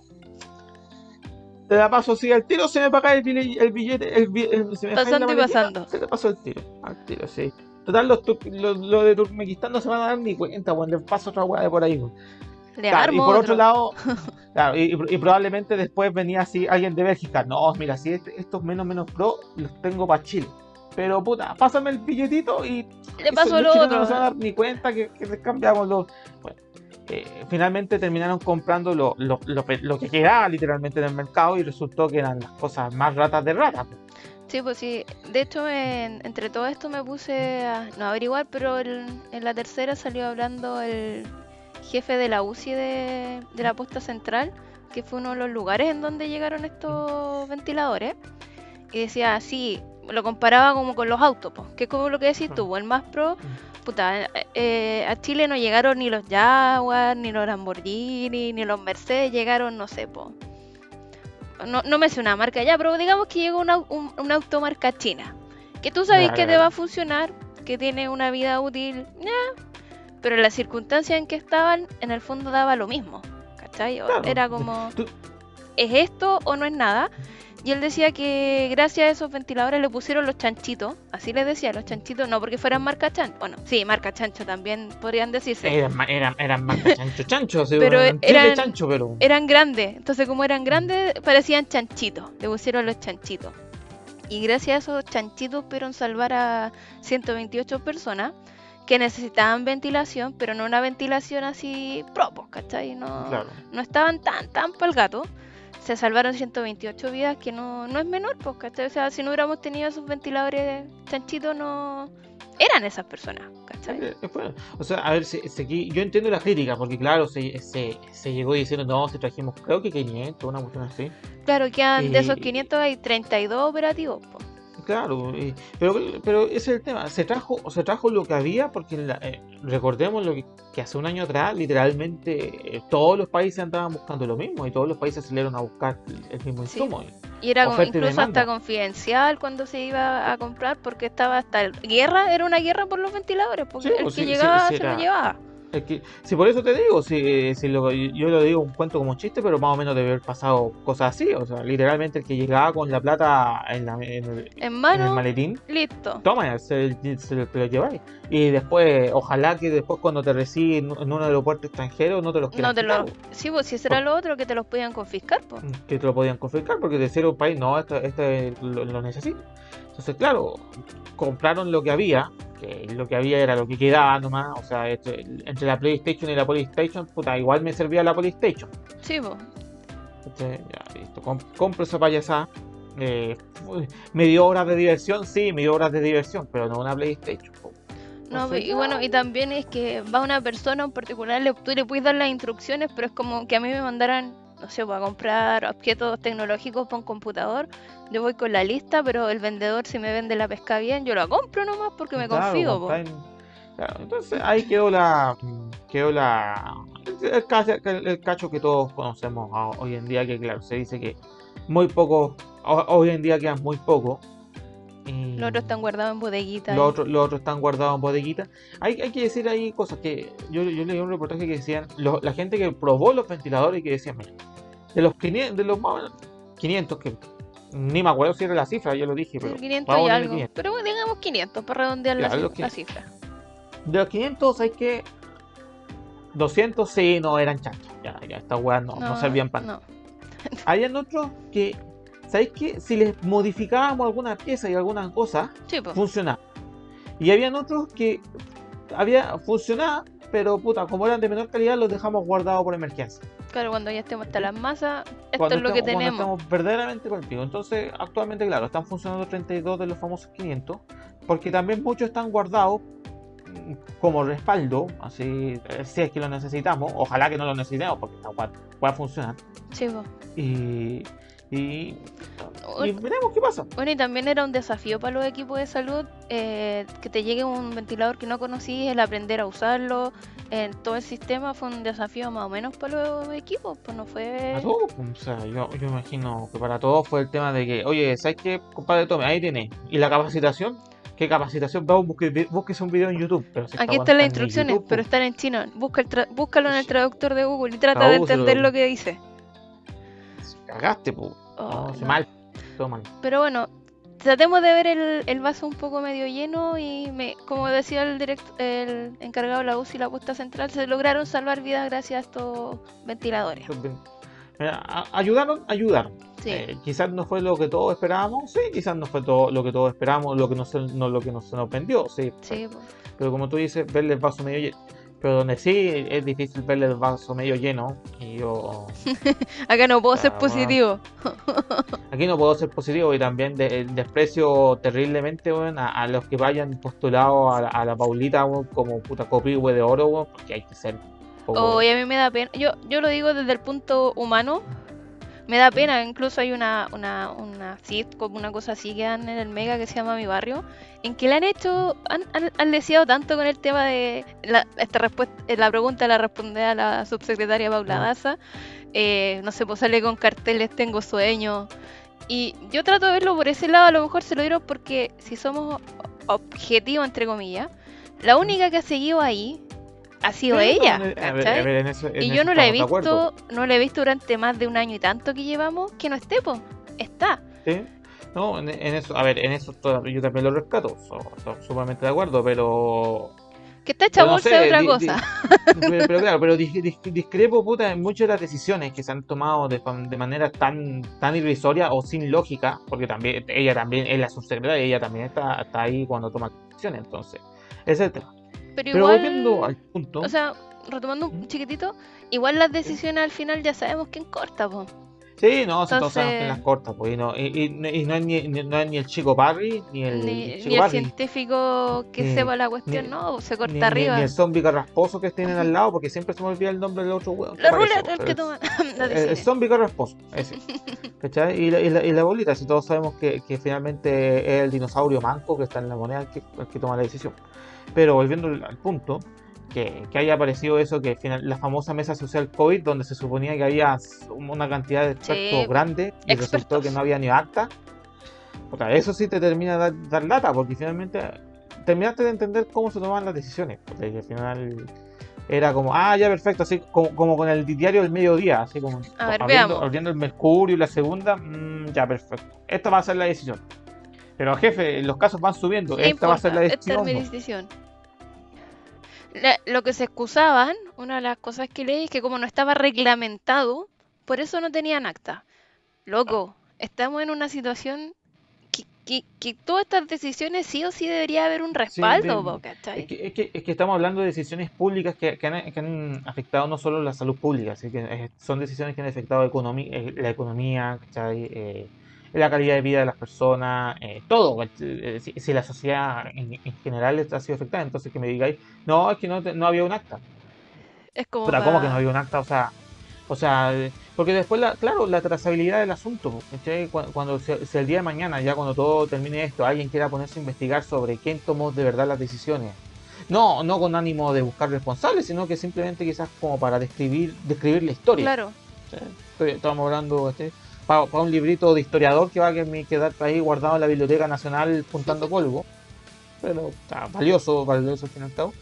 te la paso así al tiro, se me paga el billete, el billete, el, bi- el- se me dejáis Pasando y pasando. Se te pasó el tiro, al tiro, sí. Total, los, los, los de Turkmenistán no se van a dar ni cuenta, cuando les paso otra weá de por ahí, weón. Claro, y por otro. otro lado, claro, y, y probablemente después venía así alguien de Bélgica. No, mira, si este- estos menos menos pro los tengo para Chile. Pero puta, pásame el billetito y Le paso lo otro. No se van a dar ni cuenta que, que les cambiamos los. Bueno, eh, finalmente terminaron comprando lo, lo, lo que quedaba literalmente en el mercado y resultó que eran las cosas más ratas de ratas. Sí, pues sí. De hecho, en- entre todo esto me puse a no averiguar, pero el- en la tercera salió hablando el jefe de la UCI de, de la posta central, que fue uno de los lugares en donde llegaron estos ventiladores. Y decía, sí, lo comparaba como con los autos, pues, que es como lo que decís tú, el más pro. Puta, eh, a Chile no llegaron ni los Jaguar, ni los Lamborghini, ni los Mercedes, llegaron, no sé, po. No, no me sé una marca ya, pero digamos que llegó una, un, una automarca china. Que tú sabes que te va a funcionar, que tiene una vida útil, ya. Pero en las circunstancias en que estaban, en el fondo daba lo mismo. ¿Cachai? O- Claro. Era como, ¿es esto o no es nada? Y él decía que gracias a esos ventiladores le pusieron los chanchitos, así les decía, los chanchitos, no porque fueran marca chancho, bueno, sí, marca chancho también podrían decirse, Eran, eran, eran más chancho chancho, sí, Pero eran chancho, pero. eran grandes, entonces como eran grandes parecían chanchitos, le pusieron los chanchitos. Y gracias a esos chanchitos pudieron salvar a 128 personas que necesitaban ventilación, pero no una ventilación así propos, ¿cachai? No, Claro. no estaban tan, tan para el gato. Se salvaron 128 vidas, que no, no es menor, pues, ¿cachai? O sea, si no hubiéramos tenido esos ventiladores chanchitos, no... eran esas personas, ¿cachai? Eh, eh, bueno, o sea, a ver, yo entiendo la crítica, porque claro, se, se, se llegó diciendo, no, se trajimos, creo que 500, una cuestión así. Claro, quedan de esos Y- 500 hay 32 operativos, po. Claro, y- pero, pero ese es el tema. Se trajo, se trajo lo que había, porque la- eh, recordemos lo que, que hace un año atrás, literalmente, eh, todos los países andaban buscando lo mismo y todos los países salieron a buscar el mismo Sí. insumo. Y era como Oferta y incluso hasta confidencial cuando se iba a comprar porque estaba hasta el- guerra, era una guerra por los ventiladores, porque Sí, el que sí, llegaba se era- lo llevaba. Es que, si por eso te digo, si, si lo- yo lo digo un cuento como un chiste, pero más o menos debe haber pasado cosas así. O sea, literalmente el que llegaba con la plata en, la- en el, En en el mano, maletín, listo. toma, se, se lo, te lo lleváis. Y después, ojalá que después cuando te reciben en un aeropuerto extranjero no te los quieran No te lo... Sí, pues si eso era lo otro que te los podían confiscar, pues. que te lo podían confiscar porque de cero país, no, esto, esto lo, lo necesito. Entonces, claro, compraron lo que había, que lo que había era lo que quedaba nomás, o sea, entre, entre la PlayStation y la PlayStation, puta, igual me servía la PlayStation. Sí, pues. Este, ya, listo, com- compro esa payasada. Eh, me dio horas de diversión, sí, me dio horas de diversión, pero no una PlayStation. po. No, Entonces, y bueno, y también es que va una persona en particular, le, tú le puedes dar las instrucciones, pero es como que a mí me mandaran, no sé, para comprar objetos tecnológicos para un computador. Yo voy con la lista, pero el vendedor si me vende la pesca bien, yo la compro nomás porque me Claro, confío, claro, entonces ahí quedó la quedó la el, cacho, el cacho que todos conocemos a- hoy en día que claro se dice que muy poco ho- hoy en día quedan muy poco Los otros están guardados en bodeguitas. los otros, los otros están guardados en bodeguitas hay, hay que decir ahí cosas que yo, yo leí un reportaje que decían lo- la gente que probó los ventiladores y que decían mira de los 500 de los más o menos 500 que ni me acuerdo si era la cifra yo lo dije pero 500 vamos y a ponerle algo. 500. Pero bueno, digamos 500 para redondear la, Ya, cif- los la 500. cifra. De los 500 hay que 200 sí no eran chanchos. Ya, ya estas weas no, no servían para nada. No. Habían otros que, ¿sabéis qué? Si les modificábamos alguna pieza y alguna cosa, Sí, pues. funcionaba. Y habían otros que había funcionaba, pero puta, como eran de menor calidad, los dejamos guardados por emergencia. Claro, cuando ya estemos hasta las masas, esto Cuando es lo que cuando tenemos. estamos verdaderamente contigo. Entonces, actualmente, claro, están funcionando 32 de los famosos 500, porque también muchos están guardados mm, como respaldo, así, eh, si es que lo necesitamos. Ojalá que no lo necesitemos, porque esta pueda funcionar. Sí, pues. Y, y, veremos qué pasa. Bueno, y también era un desafío para los equipos de salud eh, que te llegue un ventilador que no conocías, el aprender a usarlo, en todo el sistema fue un desafío más o menos para los equipos, pues no fue... A todos, pues, o sea, yo, yo imagino que para todos fue el tema de que, oye, ¿sabes qué, compadre? Tome, ahí tiene. ¿Y la capacitación? ¿Qué capacitación? Vamos, busque, búsquese un video en YouTube. Pero si Aquí están las instrucciones, YouTube, pero pues. están en chino. Busca el tra- búscalo en el traductor de Google y trata de entender lo que dice. Cagaste, pues. Oh, No, mal. Todo mal. Pero bueno, tratemos de ver el, el vaso un poco medio lleno y me, como decía el, direct, el encargado de la UCI y la puesta central, se lograron salvar vidas gracias a estos ventiladores. Ayudaron, ayudaron. Sí, Eh, quizás no fue lo que todos esperábamos, sí, quizás no fue todo lo que todos esperábamos, lo que no se, no lo que nos, se nos vendió, sí. sí, po. Pero como tú dices, verle el vaso medio lleno. Pero donde sí es difícil verle el vaso medio lleno, y yo Acá no puedo ser Ah, bueno. positivo. aquí no puedo ser positivo y también de- desprecio terriblemente weón, a, a los que vayan postulados a, la- a la Paulita weón, como puta copihue de oro, weón, porque hay que ser poco- Oh, y a mí me da pena. Yo, yo lo digo desde el punto humano. Me da pena. Incluso hay una, una, una sitcom, una cosa así que dan en el Mega que se llama Mi Barrio. En que le han hecho. Han, han, han leseado tanto con el tema de. La, esta respuesta, eh, la pregunta la responde a la subsecretaria Paula Mm. Daza. Eh, no sé, pues sale con carteles Tengo sueño. Y yo trato de verlo por ese lado. A lo mejor se lo dieron porque si somos objetivos, entre comillas. La única que ha seguido ahí ha sido Sí, ella. no, a ver, a ¿cachai? ver, en eso- en Y yo no la he visto, no la he visto durante más de un año y tanto que llevamos que no esté, po. Está. Sí. No, en, en eso, a ver, en eso yo también lo rescato, so- so- sumamente de acuerdo, pero Que está hecha no bolsa sé, de otra cosa. pero, pero claro, pero dis- dis- discrepo puta, en muchas de las decisiones que se han tomado de manera tan, tan irrisoria o sin lógica, porque también ella también es la subsecretaria y ella también está, está ahí cuando toma decisiones, entonces, ese es el tema. Pero Pero igual, volviendo al punto, o sea, retomando un chiquitito, igual las decisiones al final ya sabemos quién corta, po. Sí, no, si todos sabemos Entonces- las cortas, pues, y no, y, y- y no, es ni, ni- no es ni el chico Parry, ni el Ni, chico ni el científico que Ni- sepa la cuestión, no, se corta arriba. ni el zombie carrasposo que tienen al lado, porque siempre se me olvida el nombre del otro weón. La ruleta, el que toma el, el decisiones. zombie carrasposo, ese. ¿Cachai? Y la, y, la, y la bolita, si todos sabemos que, que finalmente es el dinosaurio manco que está en la moneda el que, el que toma la decisión. Pero volviendo al punto, que, que haya aparecido eso, que final, la famosa mesa social COVID, donde se suponía que había una cantidad de expertos Sí, grande y resultó que no había ni acta. Puta, eso sí te termina de dar, dar lata, porque finalmente terminaste de entender cómo se toman las decisiones. Porque al final era como, ah, ya perfecto, así como, como con el diario del mediodía, así como A ver, abriendo, el Mercurio y la segunda, mm, ya perfecto. Esta va a ser la decisión. Pero jefe, los casos van subiendo, ¿Qué esta va a ser la importa? Esta es decisión. mi decisión. La- lo que se excusaban, una de las cosas que leí es que como no estaba reglamentado, por eso no tenían acta. Loco, estamos en una situación que, que, que todas estas decisiones sí o sí debería haber un respaldo, de- ¿cachai? Es que, es, que, es que estamos hablando de decisiones públicas que, que han, que han afectado no solo la salud pública, así que eh, son decisiones que han afectado eh, la economía, ¿cachai? Eh, la calidad de vida de las personas, eh, todo. Eh, Si, si la sociedad en, en general ha sido afectada, entonces que me digáis, no, es que no, no había un acta. Es como Puta, ¿cómo que no había un acta? O sea, o sea, eh, porque después, la, claro, la trazabilidad del asunto, Cuando, se- si el día de mañana, ya cuando todo termine esto, alguien quiera ponerse a investigar sobre quién tomó de verdad las decisiones, no, no con ánimo de buscar responsables, sino que simplemente quizás como para describir, describir la historia. Claro. Estoy- Estamos hablando para un librito de historiador que va a quedar ahí guardado en la Biblioteca Nacional juntando polvo, pero está valioso, valioso al fin y al cabo.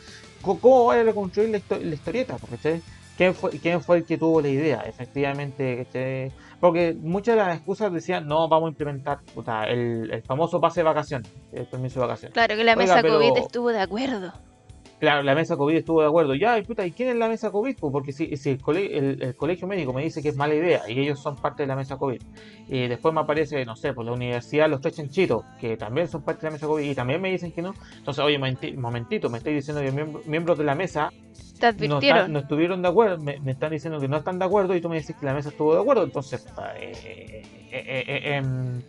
¿Cómo- ¿Cómo va a reconstruir la, histo- la historieta? ¿cachai? ¿Quién fue, ¿Quién fue el que tuvo la idea? Efectivamente, ¿cachai? porque muchas de las excusas decían, no, vamos a implementar puta, el, el famoso pase de vacaciones, el permiso de vacaciones. claro que la Oiga, mesa pero- COVID estuvo de acuerdo. Claro, la mesa COVID estuvo de acuerdo. Ya, y puta, ¿y quién es la mesa COVID? Pues porque si, si el, cole- el- el colegio médico me dice que es mala idea y ellos son parte de la mesa COVID, y después me aparece, no sé, pues la universidad Los Tres Chanchitos, que también son parte de la mesa COVID y también me dicen que no, entonces, oye, momenti- momentito, me estáis diciendo que miembro- miembros de la mesa Te no, estuvieron de acuerdo, me, me están diciendo que no están de acuerdo y tú me dices que la mesa estuvo de acuerdo, entonces, eh, eh, eh, eh, em,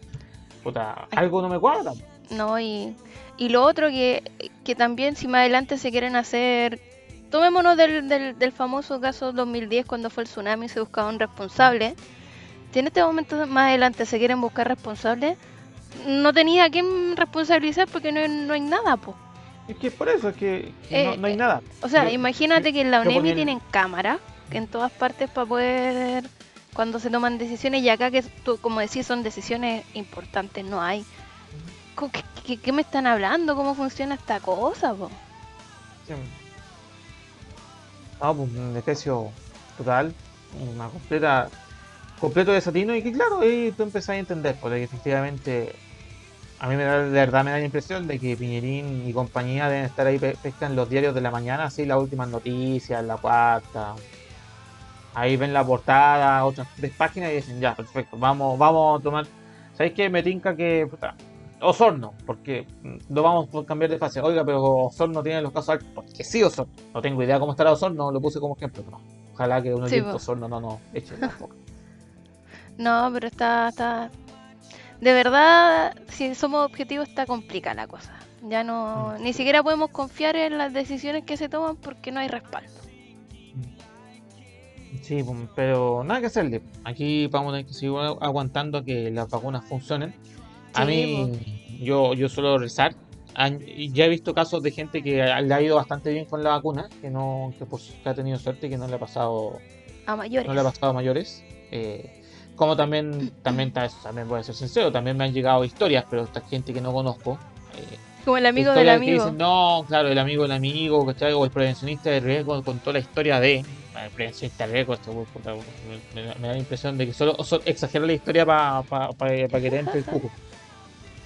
puta, algo no me cuadra. No, y, y lo otro que, que también si más adelante se quieren hacer, tomémonos del, del, del famoso caso 2010 cuando fue el tsunami y se buscaba un responsable, si en este momento más adelante se quieren buscar responsables, no tenía a quién responsabilizar porque no, no hay nada, po. Es que por eso es que, que no, Eh, no hay nada. O sea, Yo- imagínate que en la UNEMI tienen cámara en todas partes para poder, cuando se toman decisiones, y acá que tú, como decís, son decisiones importantes, no hay. ¿Qué, me están hablando? ¿Cómo funciona esta cosa? po? Sí. No, pues un desprecio total, una completa, completo desatino y que claro, ahí tú empezás a entender, porque efectivamente a mí me da, de verdad me da la impresión de que Piñerín y compañía deben estar ahí pe- pescan los diarios de la mañana, así las últimas noticias, la cuarta. Ahí ven la portada, otras tres páginas y dicen, ya, perfecto, vamos, vamos a tomar. ¿Sabéis qué? Me tinca que. Osorno, porque mm, no vamos por cambiar de fase. Oiga, pero Osorno tiene los casos altos. Porque sí, Osorno. No tengo idea cómo estará Osorno, lo puse como ejemplo. pero. Ojalá que uno Sí, po. Osorno no nos eche la boca. No, pero está, está... De verdad, si somos objetivos, está complicada la cosa. Ya no... Ni siquiera podemos confiar en las decisiones que se toman porque no hay respaldo. Sí, pues, pero nada que hacerle. Aquí vamos a tener que seguir agu- aguantando a que las vacunas funcionen. A mí, yo, yo suelo rezar. Ya he visto casos de gente que le ha ido bastante bien con la vacuna, que no, que, pues, que ha tenido suerte y que no le ha pasado, A mayores. no le ha pasado a mayores. Eh, como también, también, ta- también voy a ser sincero, también me han llegado historias, pero esta gente que no conozco. eh, Como el amigo del que amigo. dicen, no, claro, el amigo del amigo, ¿cachai? O el prevencionista de riesgo con toda la historia de. El prevencionista de riesgo, este, puta, me, me- me da la impresión de que solo, solo la historia para que te entre el cuco.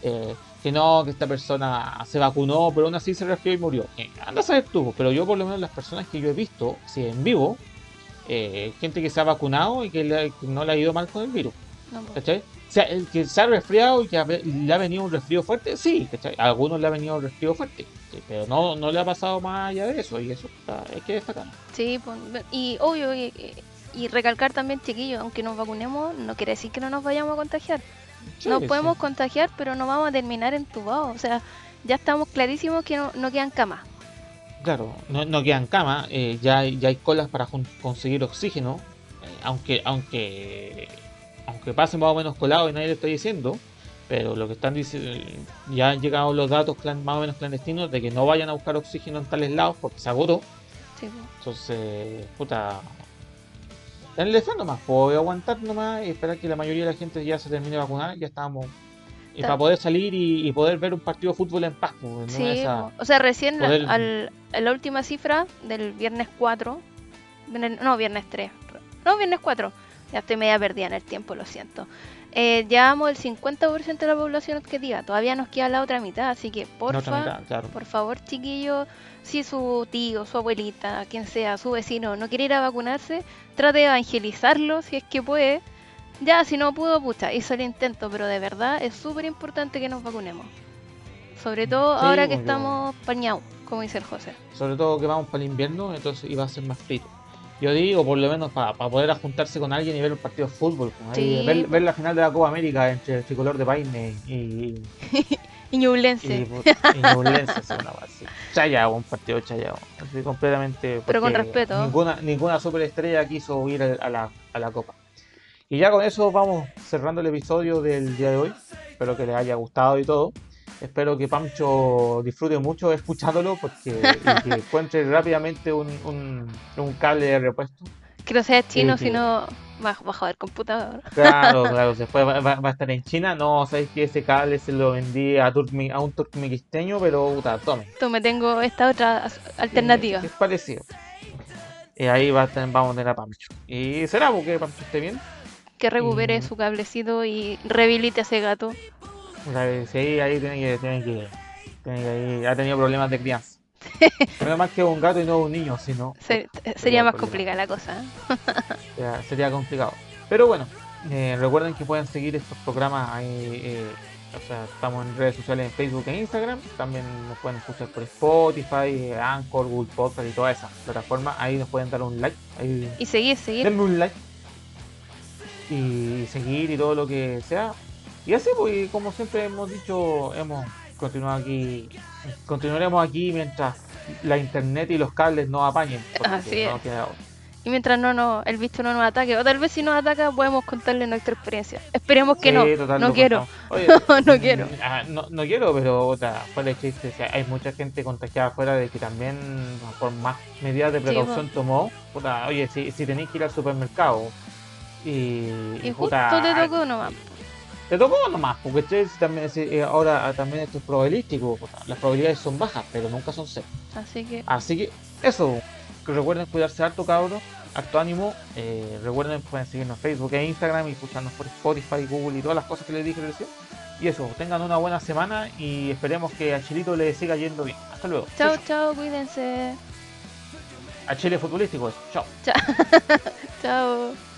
Eh, que no, que esta persona se vacunó, pero aún así se resfrió y murió. Eh, anda a saber tú, pero yo por lo menos las personas que yo he visto, si en vivo, eh, gente que se ha vacunado y que, le- que no le ha ido mal con el virus. No, po. ¿Cachai? O sea, el que se ha resfriado y que ha- le ha venido un resfrío fuerte, sí, ¿cachai? A algunos le ha venido un resfrío fuerte, ¿cachai? pero no, no le ha pasado más allá de eso, y eso está- hay que destacar. Sí, pues, y obvio, y, y recalcar también, chiquillos, aunque nos vacunemos, no quiere decir que no nos vayamos a contagiar. Sí, nos sí. podemos contagiar, pero no vamos a terminar entubados. O sea, ya estamos clarísimos que no, no quedan camas. Claro, no, no quedan camas, eh, ya, hay- ya hay colas para conseguir oxígeno, eh, aunque, aunque, aunque pasen más o menos colado y nadie le está diciendo, pero lo que están diciendo, ya han llegado los datos más o menos clandestinos de que no vayan a buscar oxígeno en tales lados porque se agotó, Sí, entonces, puta, denle fe nomás, puedo aguantar nomás y esperar que la mayoría de la gente ya se termine de vacunar, ya estamos, y para poder salir y, y poder ver un partido de fútbol en paz, pues, en Sí, po. o sea, recién la, poder- al- a la última cifra del viernes 4, viernes- no, viernes 3, no, viernes 4, ya estoy media perdida en el tiempo, lo siento. Eh, llevamos el 50% de la población objetiva, todavía nos queda la otra mitad, así que porfa, mitad, claro. por favor, chiquillos, si su tío, su abuelita, quien sea, su vecino, no quiere ir a vacunarse, trate de evangelizarlo si es que puede. Ya, si no pudo, pucha, hizo el intento, pero de verdad es súper importante que nos vacunemos. Sobre todo Sí, ahora que porque- estamos pañados, como dice el José. sobre todo que vamos para el invierno, entonces iba a ser más frío. Yo digo, por lo menos para poder juntarse con alguien y ver un partido de fútbol, pues, ahí, ver, ver la final de la Copa América entre el tricolor de Paine y, y, Ñublense. y, y Ñublense, así, una cosa así. Chayao, un partido chayao, así completamente. Pero con respeto. Ninguna, ninguna superestrella quiso ir a la, a la Copa. Y ya con eso vamos cerrando el episodio del día de hoy. Espero que les haya gustado y todo. Espero que Pancho disfrute mucho escuchándolo porque y que encuentre rápidamente un, un, un cable de repuesto. Que no sea chino, Sí, sino va a joder computador. Claro, claro, después va, va- va a estar en China. No, sabéis que ese cable se lo vendí a, turmi- a un turkmenisteño, pero puta, tome. Tú me tengo esta otra alternativa. Es parecido. Y ahí va a vamos a tener a Pancho. Y será porque Pancho esté bien. Que recupere Mm. su cablecito y rehabilite a ese gato. O sea, si ahí, ahí tiene que, tiene que, tiene que ha tenido problemas de crianza. Menos mal que un gato y no un niño, si no Se- sería más complicada la cosa. ¿eh? sería, sería complicado. Pero bueno, eh, recuerden que pueden seguir estos programas ahí. eh, o sea, estamos en redes sociales en Facebook e Instagram. También nos pueden escuchar por Spotify, eh, Anchor, Google Podcast y todas esas plataformas. Ahí nos pueden dar un like. Ahí Y seguir, seguir. denme un like y seguir y todo lo que sea y así pues como siempre hemos dicho hemos continuado aquí continuaremos aquí mientras la internet y los cables nos apañen Así es. no queda otra. Y mientras no, no el bicho no nos ataque, o tal vez si nos ataca podemos contarle nuestra experiencia. Esperemos que Sí, no. total, no quiero. Oye, No quiero. mm, ah, no, no quiero pero otra fuera de chiste o sea, hay mucha gente contagiada afuera de que también por más medidas de Sí, precaución tomó puta, oye si, si tenéis que ir al supermercado y, Y justo puta, te tocó nomás. Te tocó nomás, porque si también, eh, ahora ah, también esto es probabilístico. Las probabilidades son bajas, pero nunca son cero. Así que Así que eso, que recuerden cuidarse harto, cabros. Harto ánimo. eh, recuerden, pueden seguirnos en Facebook e Instagram y escucharnos por Spotify, Google y todas las cosas que les dije recién. Y eso, tengan una buena semana y esperemos que a Chilito le siga yendo bien. Hasta luego. chao, chao, cuídense. A Chile futbolístico, eso. Chao. Chao.